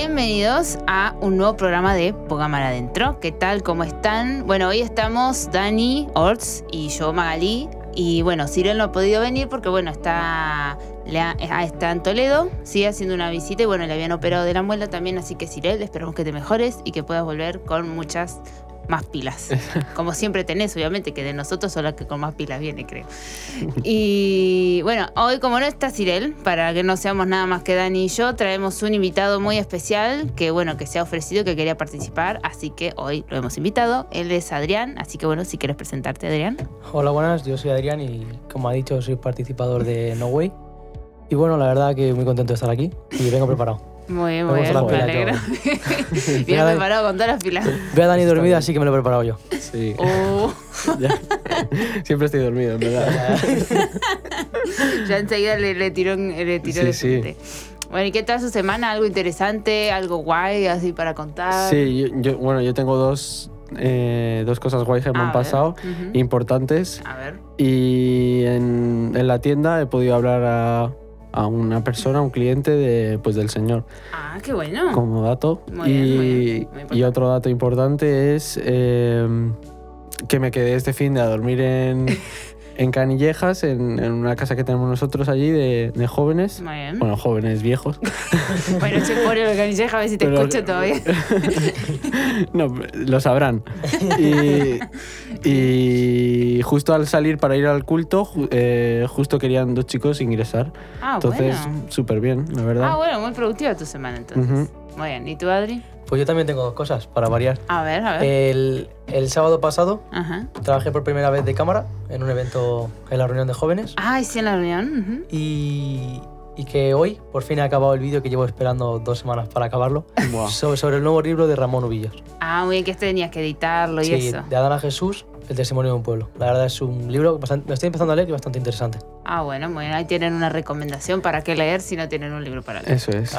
Bienvenidos a un nuevo programa de Mar Adentro. ¿Qué tal? ¿Cómo están? Bueno, hoy estamos Dani, Orts y yo, Magalí. Y bueno, Cyril no ha podido venir porque, bueno, está, está en Toledo, sigue haciendo una visita y, bueno, le habían operado de la muela también. Así que, Cyril, esperamos que te mejores y que puedas volver con muchas más pilas. Como siempre tenés, obviamente, que de nosotros solo que con más pilas viene, creo. Y bueno, hoy como no está Cirel, para que no seamos nada más que Dani y yo, traemos un invitado muy especial que bueno, que se ha ofrecido, que quería participar, así que hoy lo hemos invitado. Él es Adrián, así que bueno, si quieres presentarte, Adrián. Hola, buenas, yo soy Adrián y como ha dicho, soy participador de No Way. Y bueno, la verdad que muy contento de estar aquí y vengo preparado. Muy bien, muy bien, me alegro. Bien preparado con todas las pilas. Ve a Dani dormida, así que me lo he preparado yo. Sí. Uh. Siempre estoy dormido, en verdad. ya enseguida le, tiró, le tiró sí, sí. Bueno, ¿y qué tal su semana? ¿Algo interesante? ¿Algo guay así para contar? Sí, yo, bueno, yo tengo dos, eh, dos cosas guay que me han pasado, importantes. A ver. Y en, en la tienda he podido hablar a a una persona, un cliente de, pues, del señor. Ah, qué bueno. Como dato. y, y, otro dato importante es eh, que me quedé este fin de a dormir en, en Canillejas, en, en, una casa que tenemos nosotros allí de, de jóvenes. Muy bien. Bueno, jóvenes viejos. bueno, se pone de Canillejas a ver si te escucho todavía. no, lo sabrán. Y, y, justo al salir para ir al culto, eh, justo querían dos chicos ingresar. Ah, entonces, súper bien, la verdad. Ah, bueno, muy productiva tu semana entonces. Muy bien. ¿Y tú, Adri? Pues yo también tengo dos cosas para variar. A ver, a ver. El, el sábado pasado trabajé por primera vez de cámara en un evento en la reunión de jóvenes. Ah, sí, en la reunión. y, y, que hoy por fin he acabado el vídeo que llevo esperando dos semanas para acabarlo. Sobre, sobre, el nuevo libro de Ramón Ubillos. Ah, muy bien, que este tenías que editarlo y sí, eso. de Adán Jesús, el testimonio de un pueblo. La verdad es un libro que me estoy empezando a leer y bastante interesante. Ah, bueno, muy bien. Ahí tienen una recomendación para qué leer si no tienen un libro para leer. Eso es.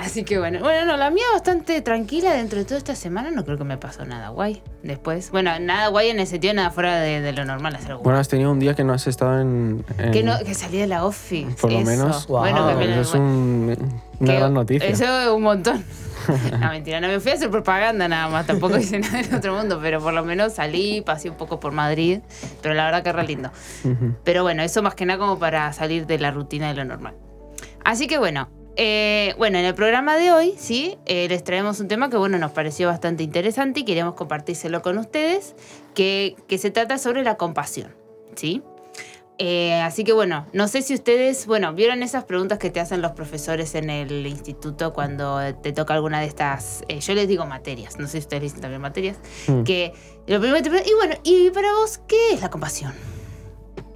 Así que bueno, bueno, no, la mía bastante tranquila dentro de toda esta semana, no creo que me pasó nada guay. Después, bueno, nada guay en ese sentido, nada fuera de, lo normal hacer Bueno, has tenido un día que no has estado en... Que, no, que salí de la office. Por lo menos. Bueno, eso es una gran noticia. Eso es un montón. no, mentira, no me fui a hacer propaganda nada más, tampoco hice nada en otro mundo, pero por lo menos salí, pasé un poco por Madrid, pero la verdad que re lindo. Pero bueno, eso más que nada como para salir de la rutina de lo normal. Así que bueno, eh, bueno, en el programa de hoy, sí, eh, les traemos un tema que, bueno, nos pareció bastante interesante y queríamos compartírselo con ustedes, que, se trata sobre la compasión, ¿sí? Eh, así que bueno, no sé si ustedes, bueno, vieron esas preguntas que te hacen los profesores en el instituto cuando te toca alguna de estas, yo les digo materias, no sé si ustedes dicen también materias, mm. que lo primero que te y bueno, ¿y para vos qué es la compasión?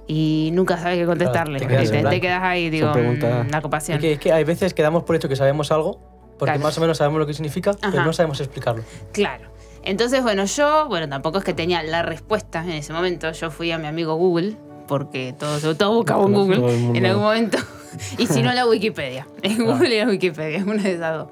Y nunca sabes qué contestarle. te, quedas, ahí, digo, mm, la compasión. Es que, hay veces que damos por hecho que sabemos algo, porque más o menos sabemos lo que significa, pero no sabemos explicarlo. Claro. Entonces, bueno, yo, bueno, tampoco es que tenía la respuesta en ese momento. Yo fui a mi amigo Google, porque todo, todo buscaba en Google en algún momento. y si no, la Wikipedia. En Google y la Wikipedia, una de esas dos.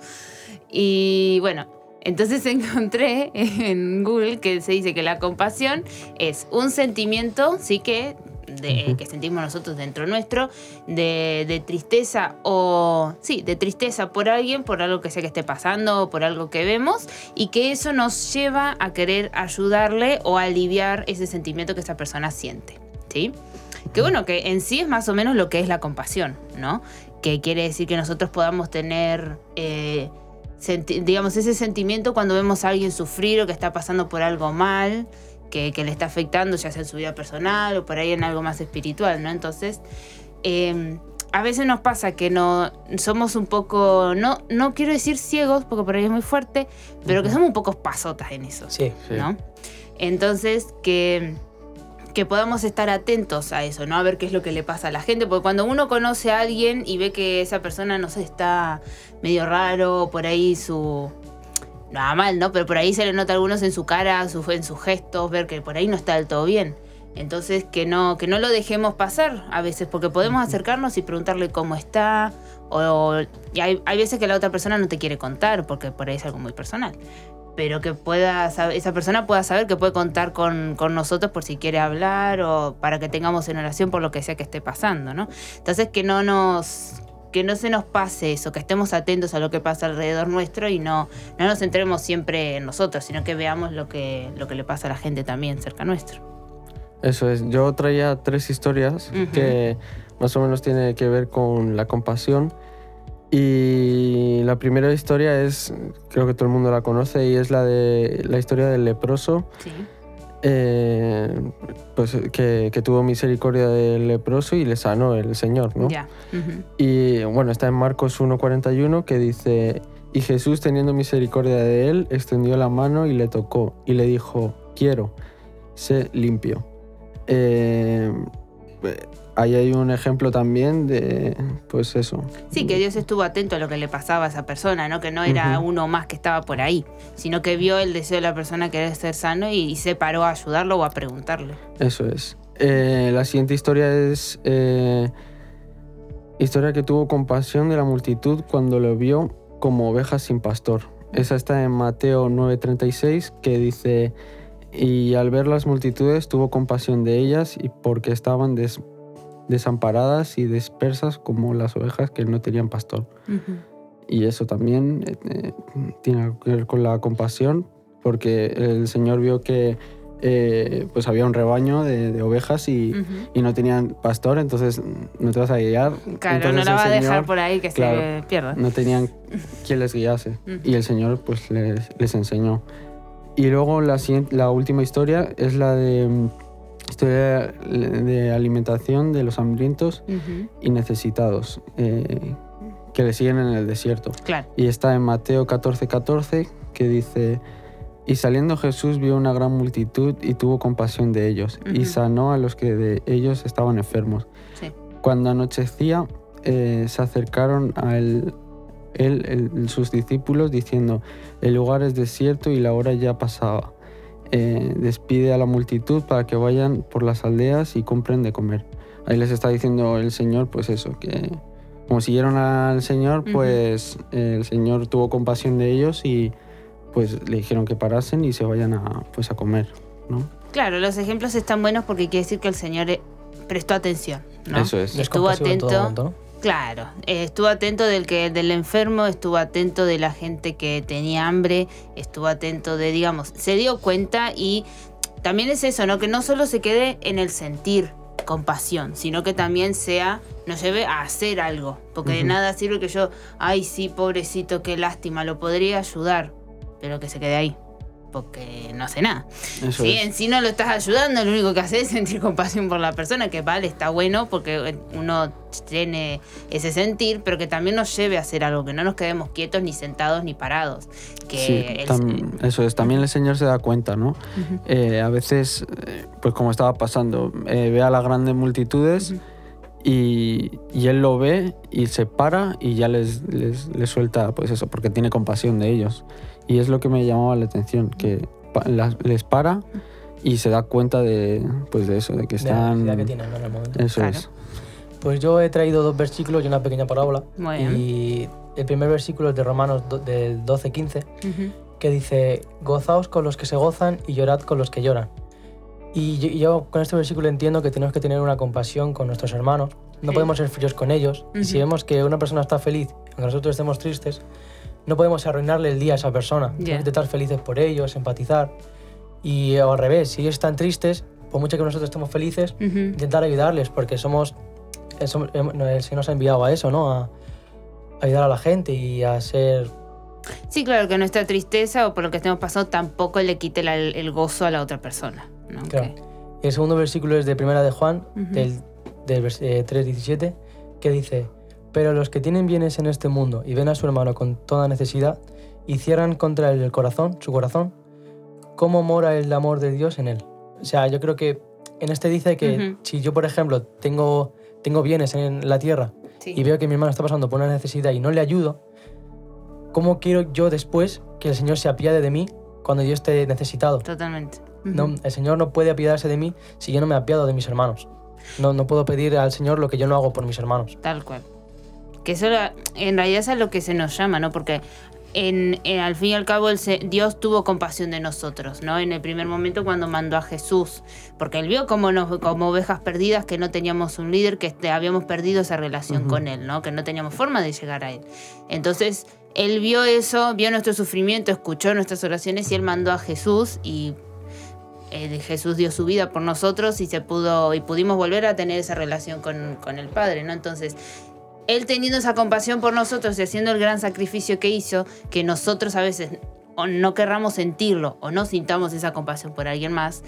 Y bueno, entonces encontré en Google que se dice que la compasión es un sentimiento, sí que que sentimos nosotros dentro nuestro, de, tristeza o, sí, de tristeza por alguien, por algo que sea que esté pasando o por algo que vemos, y que eso nos lleva a querer ayudarle o aliviar ese sentimiento que esa persona siente, ¿sí? Que bueno, que en sí es más o menos lo que es la compasión, ¿no? Que quiere decir que nosotros podamos tener... Eh, digamos, ese sentimiento cuando vemos a alguien sufrir o que está pasando por algo mal, que, le está afectando, ya sea en su vida personal o por ahí en algo más espiritual, ¿no? Entonces, em, a veces nos pasa que no somos un poco, no, no quiero decir ciegos, porque por ahí es muy fuerte, pero que somos un poco pasotas en eso, sí, ¿no? Entonces, que que podamos estar atentos a eso, ¿no? A ver qué es lo que le pasa a la gente, porque cuando uno conoce a alguien y ve que esa persona, no sé, está medio raro, por ahí su, nada mal, ¿no? Pero por ahí se le nota a algunos en su cara, en sus gestos, ver que por ahí no está del todo bien. Entonces que no, que no lo dejemos pasar a veces, porque podemos acercarnos y preguntarle cómo está, o, y hay, veces que la otra persona no te quiere contar, porque por ahí es algo muy personal. Pero que pueda esa persona pueda saber que puede contar con, con nosotros por si quiere hablar o para que tengamos en oración por lo que sea que esté pasando, ¿no? Entonces que no nos que no se nos pase eso, que estemos atentos a lo que pasa alrededor nuestro y no, no nos centremos siempre en nosotros, sino que veamos lo que, lo que le pasa a la gente también cerca nuestro. Eso es, yo traía tres historias que más o menos tienen que ver con la compasión. Y la primera historia es, creo que todo el mundo la conoce, y es la de la historia del leproso. Sí eh, pues que, tuvo misericordia del leproso y le sanó el Señor, ¿no? Y bueno, está en Marcos 1.41 que dice, y Jesús teniendo misericordia de él, extendió la mano y le tocó y le dijo, quiero, sé limpio. Eh, ahí hay un ejemplo también de, pues eso. Sí, que Dios estuvo atento a lo que le pasaba a esa persona, ¿no? Que no era uno más que estaba por ahí, sino que vio el deseo de la persona que era ser sano y, se paró a ayudarlo o a preguntarle. Eso es. Eh, la siguiente historia es eh, historia que tuvo compasión de la multitud cuando lo vio como ovejas sin pastor. Esa está en Mateo 9:36 que dice, y al ver las multitudes tuvo compasión de ellas y porque estaban des desamparadas y dispersas como las ovejas que no tenían pastor. Y eso también eh, eh, tiene que ver con la compasión, porque el Señor vio que eh, pues había un rebaño de, ovejas y, no tenían pastor, entonces no te vas a guiar. Claro, no la va a dejar por ahí que se pierda. No tenían quien les guiase. Y el Señor pues les, les enseñó. Y luego la, la última historia es la de Historia de alimentación de los hambrientos y necesitados eh, que le siguen en el desierto. Y está en Mateo 14:14 14, que dice, y saliendo Jesús vio una gran multitud y tuvo compasión de ellos y sanó a los que de ellos estaban enfermos. Cuando anochecía, eh, se acercaron a él, sus discípulos diciendo, el lugar es desierto y la hora ya pasaba eh, despide a la multitud para que vayan por las aldeas y compren de comer. Ahí les está diciendo el Señor, pues eso, que como siguieron al Señor, pues el Señor tuvo compasión de ellos y pues le dijeron que parasen y se vayan a, pues, a comer, ¿no? Claro, los ejemplos están buenos porque quiere decir que el Señor eh, prestó atención, ¿no? Eso es. Estuvo atento. Claro, eh, estuvo atento del que del enfermo, estuvo atento de la gente que tenía hambre, estuvo atento de, digamos, se dio cuenta y también es eso, ¿no? Que no solo se quede en el sentir compasión, sino que también sea, nos lleve a hacer algo, porque de nada sirve que yo, ay sí, pobrecito, qué lástima, lo podría ayudar, pero que se quede ahí porque no hace nada. si en sí no lo estás ayudando, lo único que haces es sentir compasión por la persona, que vale, está bueno porque uno tiene ese sentir, pero que también nos lleve a hacer algo, que no nos quedemos quietos ni sentados ni parados. Que eso es, también el Señor se da cuenta, ¿no? Eh, a veces, eh, pues como estaba pasando, eh, ve a las grandes multitudes. Y, Él lo ve y se para y ya les, les, les, suelta, pues eso, porque tiene compasión de ellos. Y es lo que me llamaba la atención, que les para y se da cuenta de, pues de eso, de que están... De que tienen en el momento. Eso es. Pues yo he traído dos versículos y una pequeña parábola. Y el primer versículo es de Romanos del 12-15, que dice, gozaos con los que se gozan y llorad con los que lloran. Y yo, con este versículo entiendo que tenemos que tener una compasión con nuestros hermanos. No podemos ser fríos con ellos. Y si vemos que una persona está feliz, aunque nosotros estemos tristes, no podemos arruinarle el día a esa persona. Tenemos que estar felices por ellos, empatizar. Y al revés, si ellos están tristes, por mucho que nosotros estemos felices, intentar ayudarles, porque somos, el Señor nos ha enviado a eso, ¿no? A, ayudar a la gente y a ser... Sí, claro, que nuestra tristeza o por lo que estemos pasando tampoco le quite el, gozo a la otra persona. Claro. El segundo versículo es de Primera de Juan, del, del 3.17, eh, que dice, pero los que tienen bienes en este mundo y ven a su hermano con toda necesidad y cierran contra él el corazón, su corazón, ¿cómo mora el amor de Dios en él? O sea, yo creo que en este dice que si yo, por ejemplo, tengo, tengo bienes en la tierra y veo que mi hermano está pasando por una necesidad y no le ayudo, ¿cómo quiero yo después que el Señor se apiade de mí cuando yo esté necesitado? Totalmente. no, el Señor no puede apiadarse de mí si yo no me apiado de mis hermanos. No, no puedo pedir al Señor lo que yo no hago por mis hermanos. Tal cual. Que eso en realidad es a lo que se nos llama, ¿no? Porque en, al fin y al cabo Dios tuvo compasión de nosotros, ¿no? En el primer momento cuando mandó a Jesús, porque él vio como, nos, como ovejas perdidas que no teníamos un líder, que este, habíamos perdido esa relación con él, ¿no? Que no teníamos forma de llegar a él. Entonces, él vio eso, vio nuestro sufrimiento, escuchó nuestras oraciones y él mandó a Jesús y eh, Jesús dio su vida por nosotros y se pudo y pudimos volver a tener esa relación con, con el Padre, ¿no? Entonces, él teniendo esa compasión por nosotros y haciendo el gran sacrificio que hizo, que nosotros a veces o no querramos sentirlo o no sintamos esa compasión por alguien más,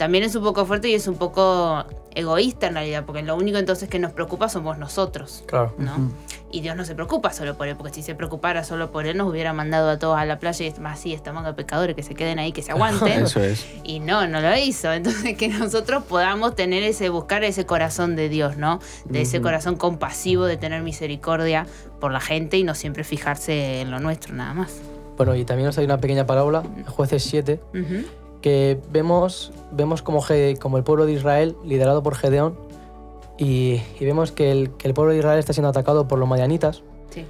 también es un poco fuerte y es un poco egoísta en realidad, porque lo único entonces que nos preocupa somos nosotros. Claro. ¿no? Y Dios no se preocupa solo por él, porque si se preocupara solo por él, nos hubiera mandado a todos a la playa y es más, sí, estamos a pecadores, que se queden ahí, que se aguanten. Eso es. Y no, no lo hizo. Entonces, que nosotros podamos tener ese, buscar ese corazón de Dios, ¿no? De ese corazón compasivo, de tener misericordia por la gente y no siempre fijarse en lo nuestro, nada más. Bueno, y también nos hay una pequeña parábola, Jueces 7, que vemos, vemos como, como el pueblo de Israel, liderado por Gedeón, y, vemos que el, que el, pueblo de Israel está siendo atacado por los madianitas. Sí.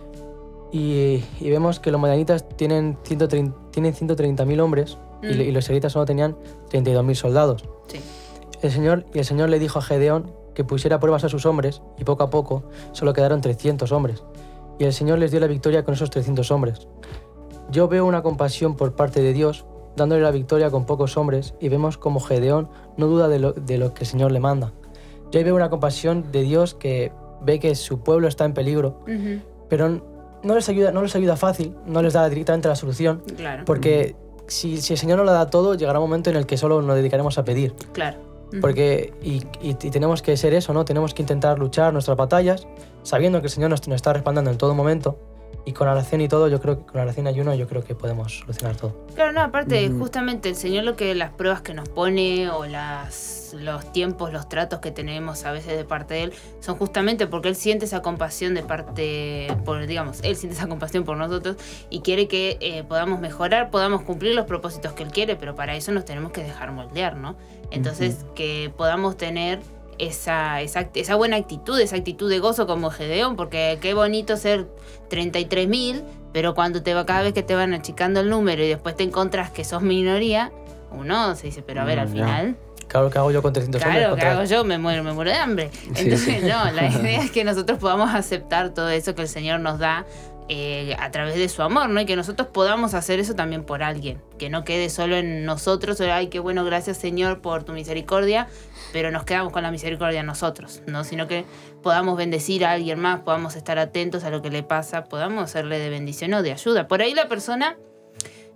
Y, y, vemos que los madianitas tienen 130.000 tienen hombres y, mm. y, los israelitas solo tenían 32.000 soldados. Sí. El Señor, y el Señor le dijo a Gedeón que pusiera pruebas a sus hombres y poco a poco solo quedaron 300 hombres. Y el Señor les dio la victoria con esos 300 hombres. Yo veo una compasión por parte de Dios dándole la victoria con pocos hombres y vemos como Gedeón no duda de lo, de lo que el Señor le manda. Yo ahí veo una compasión de Dios que ve que su pueblo está en peligro, pero no les, ayuda, no les ayuda fácil, no les da directamente la solución, porque si, si, el Señor no lo da todo, llegará un momento en el que solo nos dedicaremos a pedir. Claro. Porque, y, y, tenemos que ser eso, ¿no? Tenemos que intentar luchar nuestras batallas, sabiendo que el Señor nos, nos está respaldando en todo momento, y con oración y todo, yo creo que con oración y ayuno, yo creo que podemos solucionar todo. Claro, no, aparte, justamente el Señor lo que las pruebas que nos pone o las, los tiempos, los tratos que tenemos a veces de parte de Él, son justamente porque Él siente esa compasión de parte, por, digamos, Él siente esa compasión por nosotros y quiere que eh, podamos mejorar, podamos cumplir los propósitos que Él quiere, pero para eso nos tenemos que dejar moldear, ¿no? Entonces, que podamos tener esa, esa, esa, buena actitud, esa actitud de gozo como Gedeón, porque qué bonito ser 33.000, pero cuando te va, cada vez que te van achicando el número y después te encontrás que sos minoría, uno se dice, pero a ver, al mm, final... Claro, ¿qué hago yo con 300 Claro, ¿qué hago yo? Me muero, me muero de hambre. Entonces, no, la idea es que nosotros podamos aceptar todo eso que el Señor nos da eh, a través de su amor, ¿no? Y que nosotros podamos hacer eso también por alguien, que no quede solo en nosotros, ay, qué bueno, gracias Señor por tu misericordia, pero nos quedamos con la misericordia nosotros, ¿no? Sino que podamos bendecir a alguien más, podamos estar atentos a lo que le pasa, podamos hacerle de bendición o de ayuda. Por ahí la persona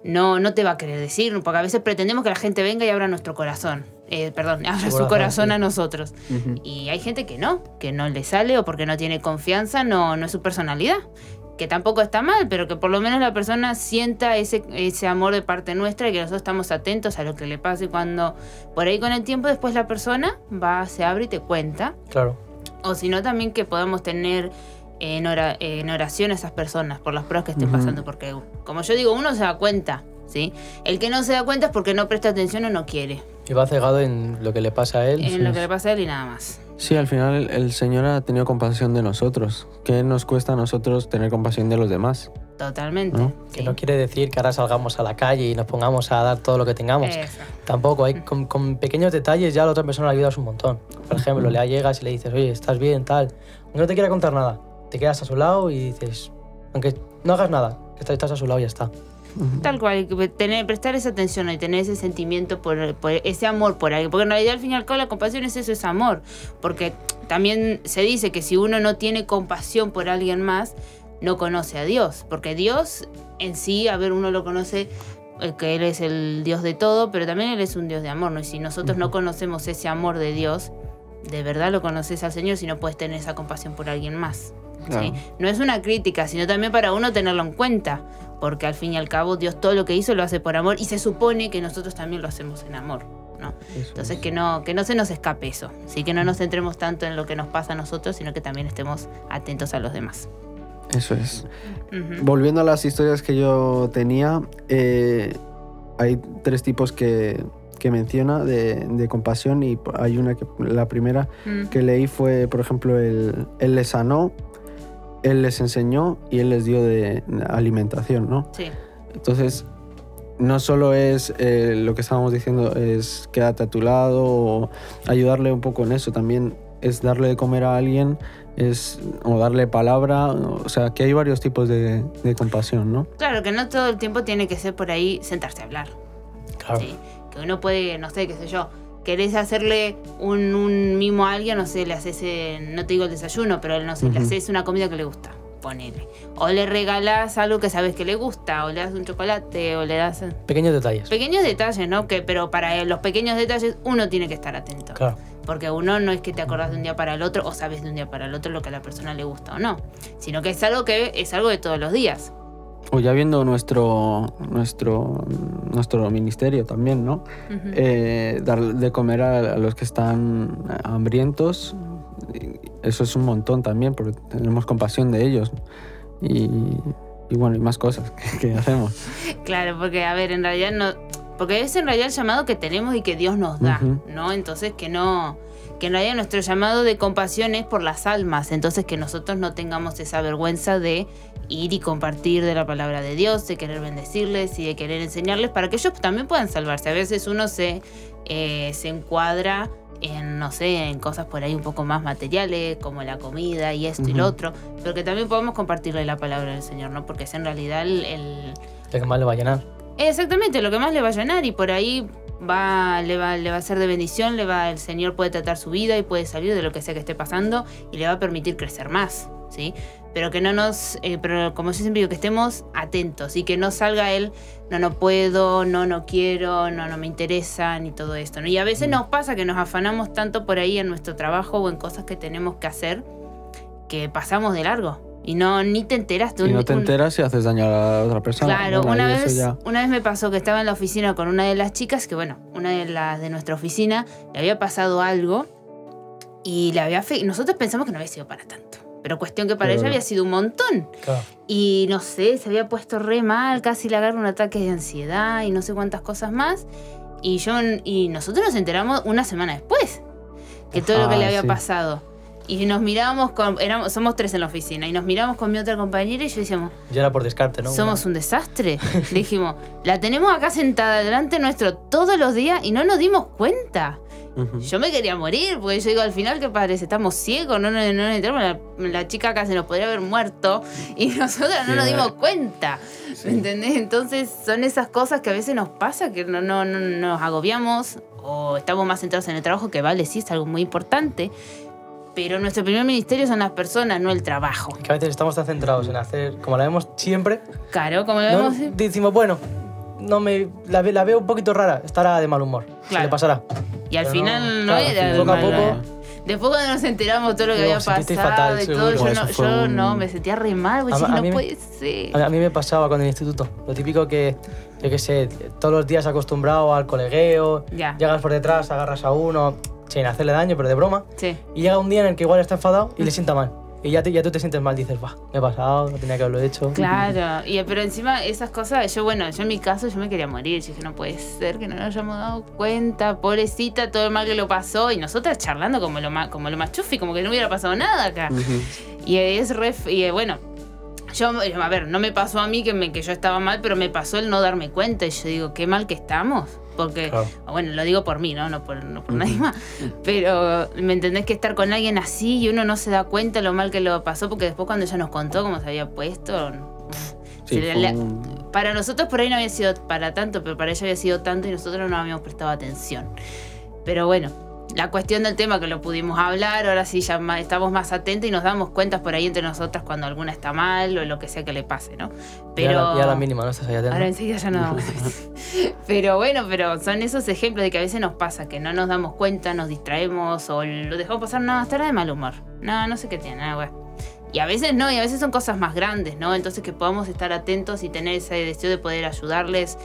no, no te va a querer decir, porque a veces pretendemos que la gente venga y abra nuestro corazón. Eh, perdón, abra su corazón a nosotros. Y hay gente que no, que no le sale o porque no tiene confianza, no, no es su personalidad que tampoco está mal, pero que por lo menos la persona sienta ese, ese amor de parte nuestra y que nosotros estamos atentos a lo que le pase cuando por ahí con el tiempo después la persona va, se abre y te cuenta. Claro. O si no, también que podamos tener en, en oración a esas personas por las pruebas que estén pasando, porque como yo digo, uno se da cuenta, ¿sí? El que no se da cuenta es porque no presta atención o no quiere. Y va cegado en lo que le pasa a él. En lo que le pasa a él y nada más. Sí, al final el Señor ha tenido compasión de nosotros. ¿Qué nos cuesta a nosotros tener compasión de los demás? Totalmente. Que no quiere decir que ahora salgamos a la calle y nos pongamos a dar todo lo que tengamos. Tampoco, hay, con, pequeños detalles ya la otra persona le ayudas un montón. Por ejemplo, le llegas y le dices, oye, estás bien, tal. Aunque no te quiera contar nada, te quedas a su lado y dices, aunque no hagas nada, estás a su lado y ya está. Tal cual, tener, prestar esa atención y tener ese sentimiento por, ese amor por alguien. Porque en realidad al fin y al cabo la compasión es eso, es amor. Porque también se dice que si uno no tiene compasión por alguien más, no conoce a Dios. Porque Dios en sí, a ver, uno lo conoce eh, que Él es el Dios de todo, pero también Él es un Dios de amor, ¿no? Y si nosotros no conocemos ese amor de Dios, de verdad lo conoces al Señor si no puedes tener esa compasión por alguien más. No es una crítica, sino también para uno tenerlo en cuenta, porque al fin y al cabo Dios todo lo que hizo lo hace por amor y se supone que nosotros también lo hacemos en amor. ¿no? Entonces que no, que no se nos escape eso, ¿sí? que no nos centremos tanto en lo que nos pasa a nosotros, sino que también estemos atentos a los demás. Eso es. Volviendo a las historias que yo tenía, eh, hay tres tipos que, que menciona de, compasión y hay una que la primera que leí fue, por ejemplo, el, el le sanó, Él les enseñó y Él les dio de alimentación, ¿no? Sí. Entonces, no solo es eh, lo que estábamos diciendo, es quédate a tu lado o ayudarle un poco en eso, también es darle de comer a alguien es o darle palabra, o sea, que hay varios tipos de, compasión, ¿no? Claro, que no todo el tiempo tiene que ser por ahí sentarse a hablar. Claro. Que uno puede, no sé, qué sé yo, querés hacerle un, mimo a alguien, no sé, le haces, no te digo el desayuno, pero no sé, le haces una comida que le gusta ponele. O le regalas algo que sabes que le gusta, o le das un chocolate, o le das... Pequeños detalles. Pequeños detalles, ¿no? Que, pero para los pequeños detalles uno tiene que estar atento. Claro. Porque uno no es que te acordás de un día para el otro o sabes de un día para el otro lo que a la persona le gusta o no, sino que es algo que es algo de todos los días. O ya viendo nuestro, nuestro, nuestro ministerio también, ¿no? Eh, dar de comer a, los que están hambrientos, eso es un montón también, porque tenemos compasión de ellos. Y, bueno, y más cosas que, hacemos. Claro, porque a ver, en realidad no. Porque es en realidad el llamado que tenemos y que Dios nos da, ¿no? Entonces que no. Que en realidad nuestro llamado de compasión es por las almas. Entonces que nosotros no tengamos esa vergüenza de ir y compartir de la palabra de Dios, de querer bendecirles y de querer enseñarles para que ellos también puedan salvarse. A veces uno se, eh, se encuadra en, no sé, en cosas por ahí un poco más materiales, como la comida y esto y lo otro, pero que también podemos compartirle la palabra del Señor, ¿no? Porque es en realidad el... Lo que más le va a llenar. Exactamente, lo que más le va a llenar y por ahí va, le, va, le va a ser de bendición, le va, el Señor puede tratar su vida y puede salir de lo que sea que esté pasando y le va a permitir crecer más, ¿sí? pero que no nos, eh, pero como yo siempre digo, que estemos atentos y que no salga él, no, no puedo, no, no quiero, no, no me interesa, ni todo esto. ¿no? Y a veces mm. nos pasa que nos afanamos tanto por ahí en nuestro trabajo o en cosas que tenemos que hacer que pasamos de largo. Y no, ni te enteras. De un, y no te enteras y haces daño a otra persona. Claro, una, vez, una vez me pasó que estaba en la oficina con una de las chicas, que bueno, una de las de nuestra oficina, le había pasado algo y le había fe nosotros pensamos que no había sido para tanto pero cuestión que para ella había sido un montón. Y no sé, se había puesto re mal, casi le agarra un ataque de ansiedad y no sé cuántas cosas más. Y, yo, y nosotros nos enteramos una semana después que todo lo que le había pasado. Y nos mirábamos con. Éramos, somos tres en la oficina. Y nos miramos con mi otra compañera y yo decíamos. Ya era por descarte, ¿no? Somos un desastre. Le dijimos, la tenemos acá sentada delante nuestro todos los días y no nos dimos cuenta. Yo me quería morir, porque yo digo, al final, ¿qué parece? Estamos ciegos, no, no, no entramos. La, chica acá se nos podría haber muerto y nosotros no nos dimos cuenta. ¿Me entendés? Entonces, son esas cosas que a veces nos pasa, que no, no, no nos agobiamos o estamos más centrados en el trabajo, que vale, sí, es algo muy importante. Pero nuestro primer ministerio son las personas, no el trabajo. Que a veces estamos tan centrados en hacer, como la vemos siempre. Claro, como la vemos. Decimos, bueno, no me la, la, veo un poquito rara, estará de mal humor. Se le pasará. Y al final no, era poco a poco. Después cuando nos enteramos todo lo que había pasado y todo, yo, no, yo no, me sentía re mal, güey, no puede ser. A mí me pasaba con el instituto. Lo típico que, yo qué sé, todos los días acostumbrado al colegueo, llegas por detrás, agarras a uno, sin hacerle daño, pero de broma. Sí. Y llega un día en el que igual está enfadado y le sienta mal. Y ya, ya tú te sientes mal, dices, va, me he pasado, no tenía que haberlo hecho. Claro, y, pero encima esas cosas, yo bueno, yo en mi caso yo me quería morir, yo dije, no puede ser que no nos hayamos dado cuenta, pobrecita, todo el mal que lo pasó, y nosotras charlando como lo, como lo más chufi, como que no hubiera pasado nada acá. Y es re, y bueno, yo, a ver, no me pasó a mí que, me, que yo estaba mal, pero me pasó el no darme cuenta, y yo digo, qué mal que estamos. Porque, bueno, lo digo por mí, ¿no? No por, nadie más. Pero, ¿me entendés que estar con alguien así y uno no se da cuenta lo mal que lo pasó? Porque después cuando ella nos contó cómo se había puesto... Para nosotros por ahí no había sido para tanto, pero para ella había sido tanto y nosotros no habíamos prestado atención. Pero bueno, la cuestión del tema que lo pudimos hablar, ahora sí ya estamos más atentos y nos damos cuentas por ahí entre nosotras cuando alguna está mal o lo que sea que le pase, ¿no? Pero ya la, mínima, ¿no? Estás ahí Ahora enseguida ya no damos Pero bueno, pero son esos ejemplos de que a veces nos pasa, que no nos damos cuenta, nos distraemos o lo dejamos pasar, no, estar de mal humor. No, no sé qué tiene, nada, Y a veces no, y a veces son cosas más grandes, ¿no? Entonces que podamos estar atentos y tener ese deseo de poder ayudarles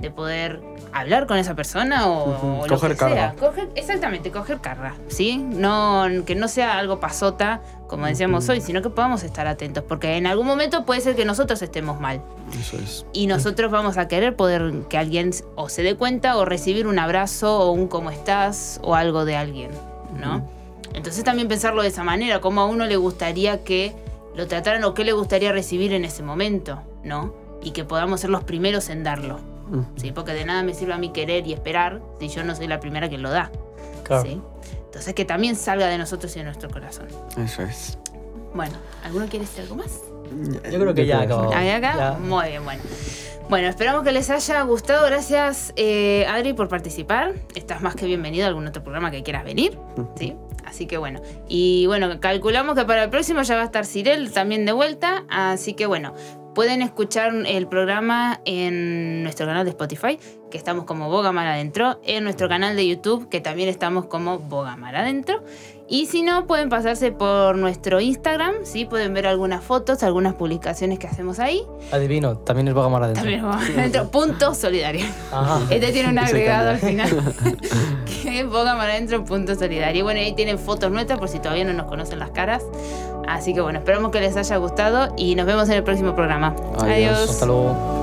de poder hablar con esa persona o, lo que sea. exactamente, coger carga, ¿sí? No, que no sea algo pasota, como decíamos hoy, sino que podamos estar atentos, porque en algún momento puede ser que nosotros estemos mal. Eso es. Y nosotros vamos a querer poder que alguien o se dé cuenta o recibir un abrazo o un cómo estás o algo de alguien, ¿no? Entonces también pensarlo de esa manera, como a uno le gustaría que lo trataran o qué le gustaría recibir en ese momento, ¿no? Y que podamos ser los primeros en darlo. Mm. ¿sí? Porque de nada me sirve a mí querer y esperar si yo no soy la primera que lo da. ¿sí? Entonces que también salga de nosotros y de nuestro corazón. Eso es. Bueno, ¿alguno quiere decir algo más? Yo creo que ya acabó. acá? Muy bien, bueno. Bueno, esperamos que les haya gustado. Gracias, eh, Adri, por participar. Estás más que bienvenido a algún otro programa que quieras venir. ¿sí? Así que bueno. Y bueno, calculamos que para el próximo ya va a estar Cirel también de vuelta. Así que bueno, Pueden escuchar el programa en nuestro canal de Spotify, que estamos como Bogamar Adentro, en nuestro canal de YouTube, que también estamos como Bogamar Adentro. Y si no, pueden pasarse por nuestro Instagram, ¿sí? Pueden ver algunas fotos, algunas publicaciones que hacemos ahí. Adivino, también es Bogamar Adentro. También es Bogamar Adentro, punto solidario. Este tiene un agregado al final, que es Bogamar Adentro, punto solidario. Y bueno, ahí tienen fotos nuestras por si todavía no nos conocen las caras. Así que bueno, esperamos que les haya gustado y nos vemos en el próximo programa. Adiós. Hasta luego.